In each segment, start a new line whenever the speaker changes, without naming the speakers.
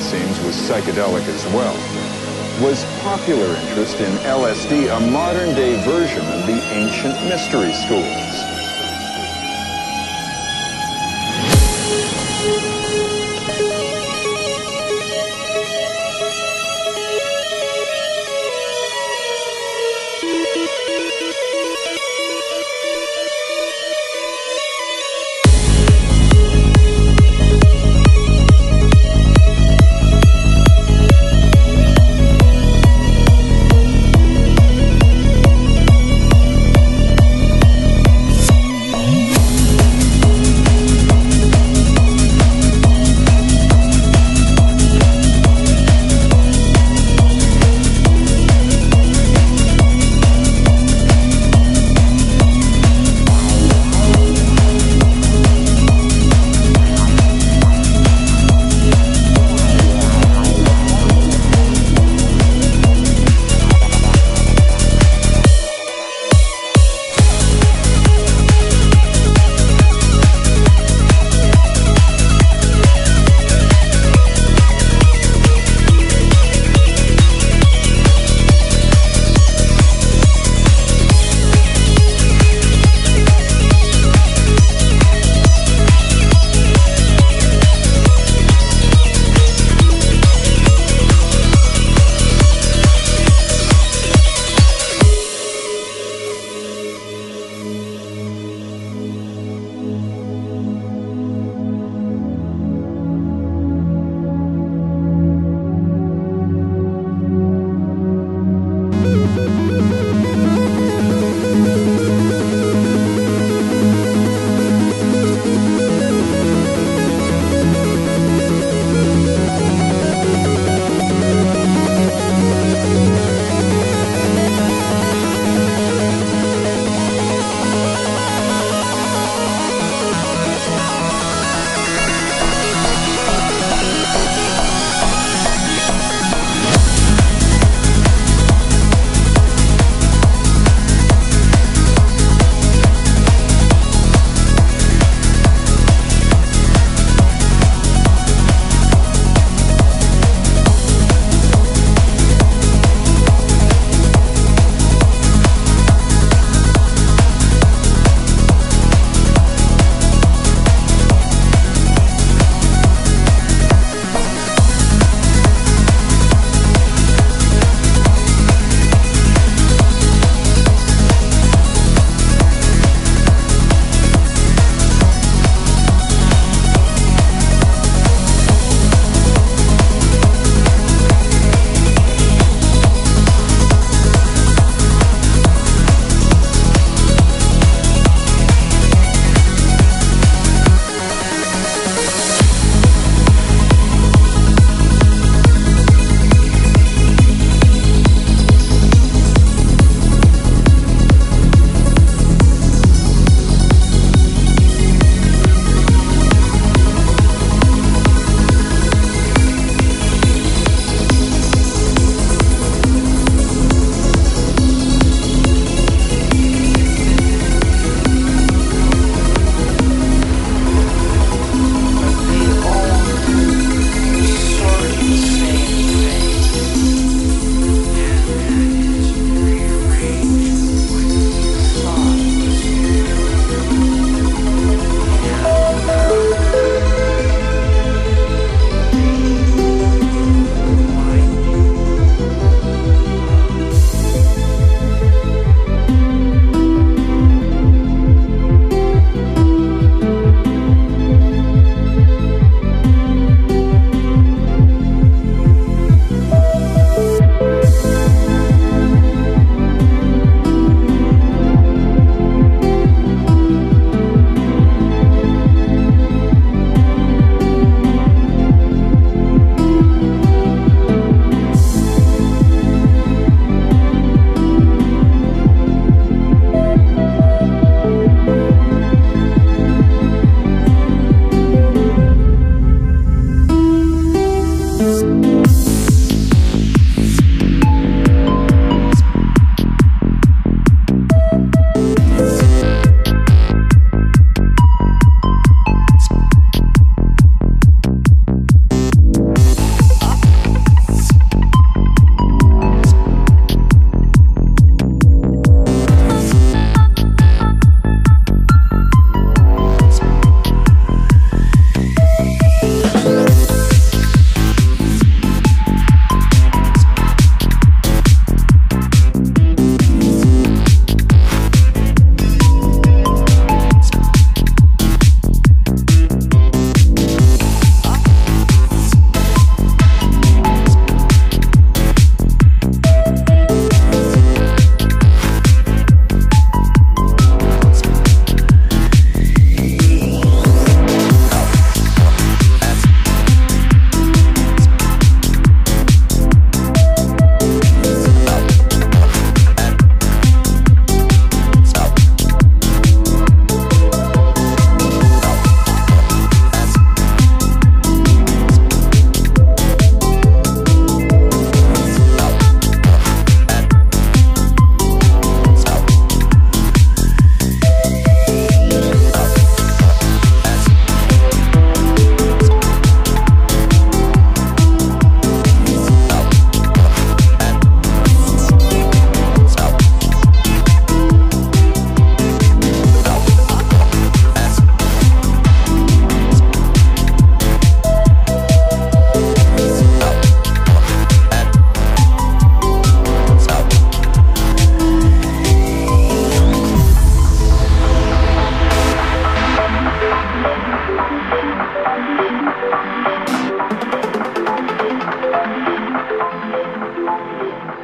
it seems, was psychedelic as well, was popular interest in LSD a modern-day version of the ancient mystery schools.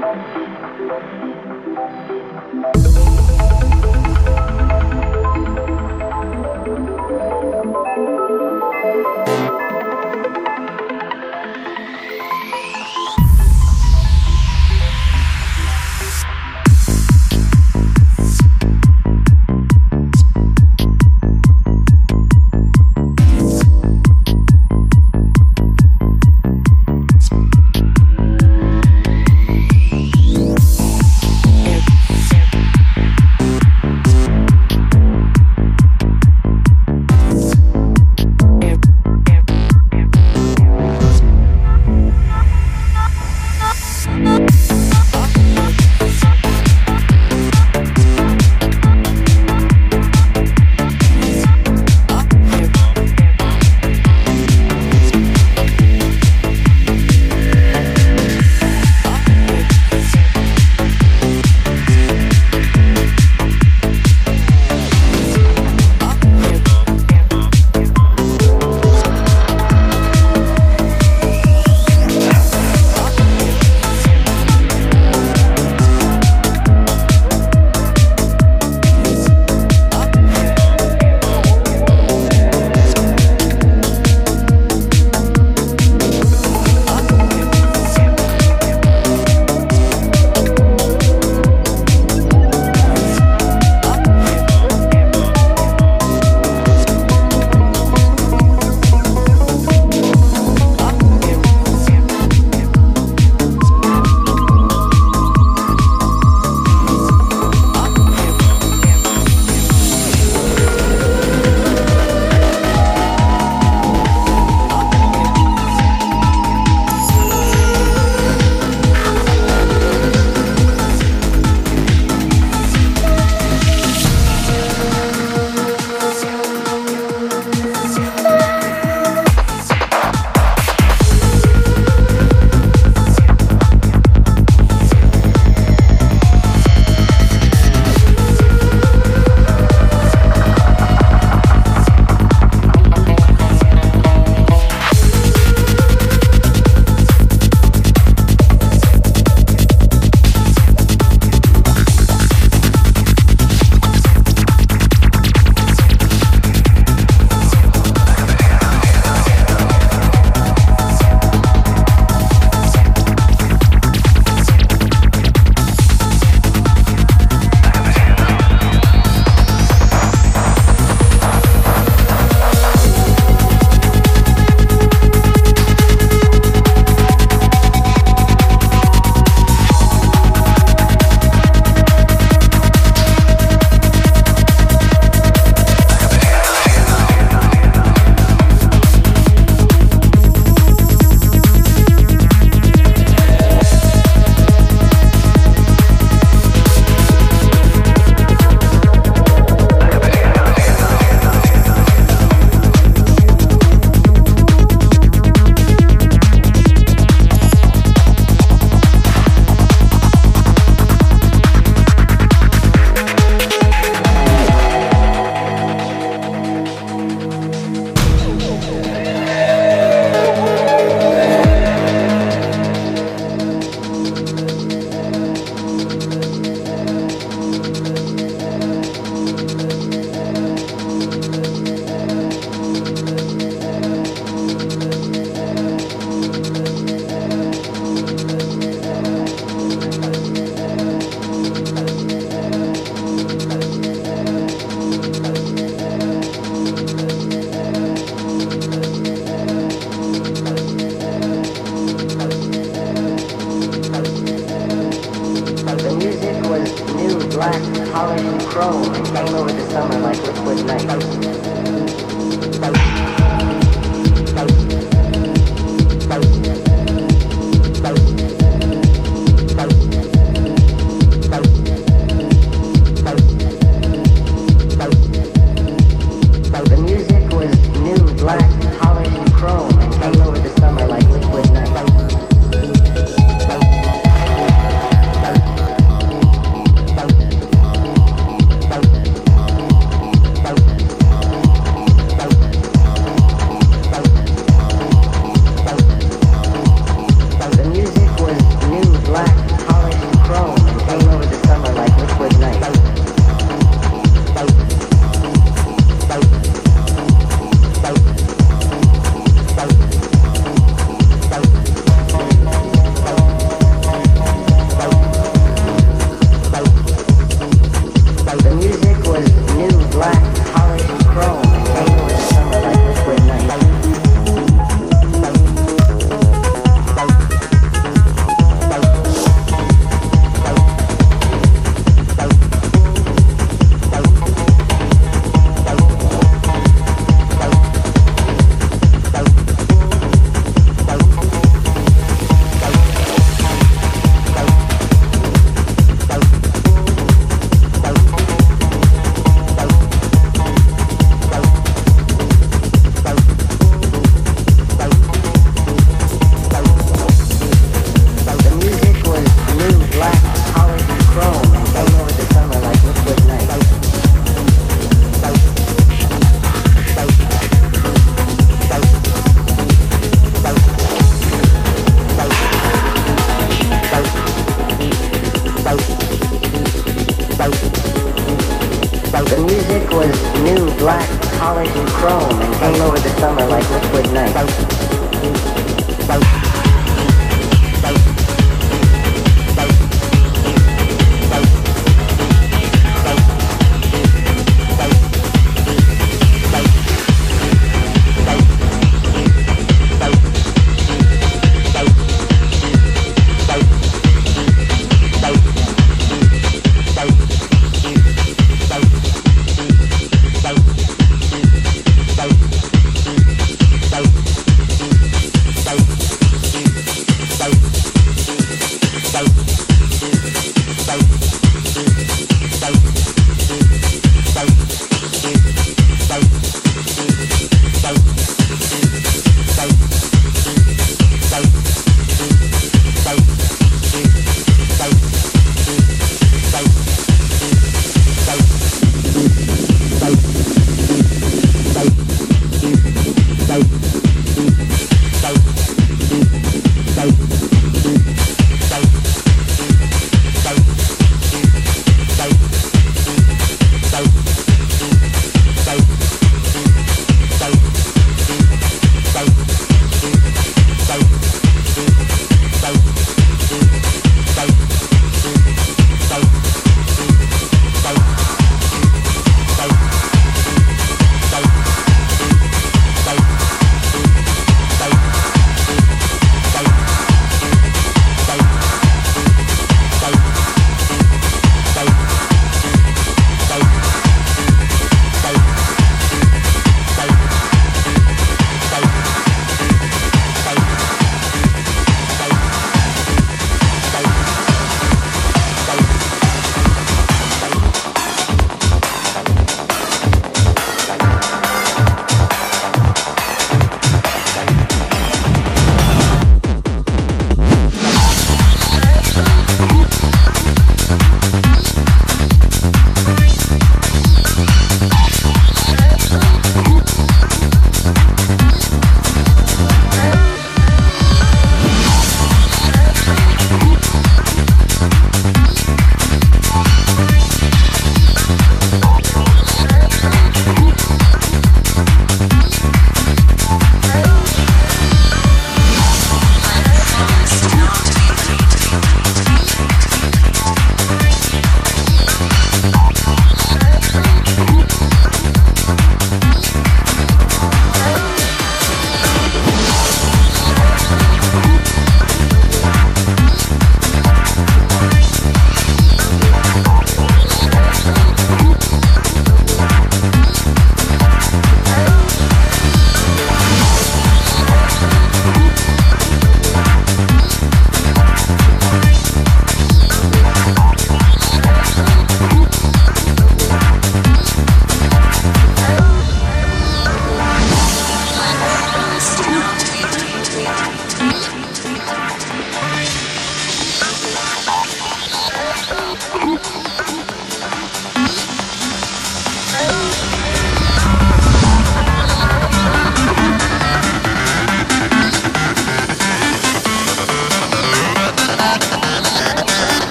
Thank you.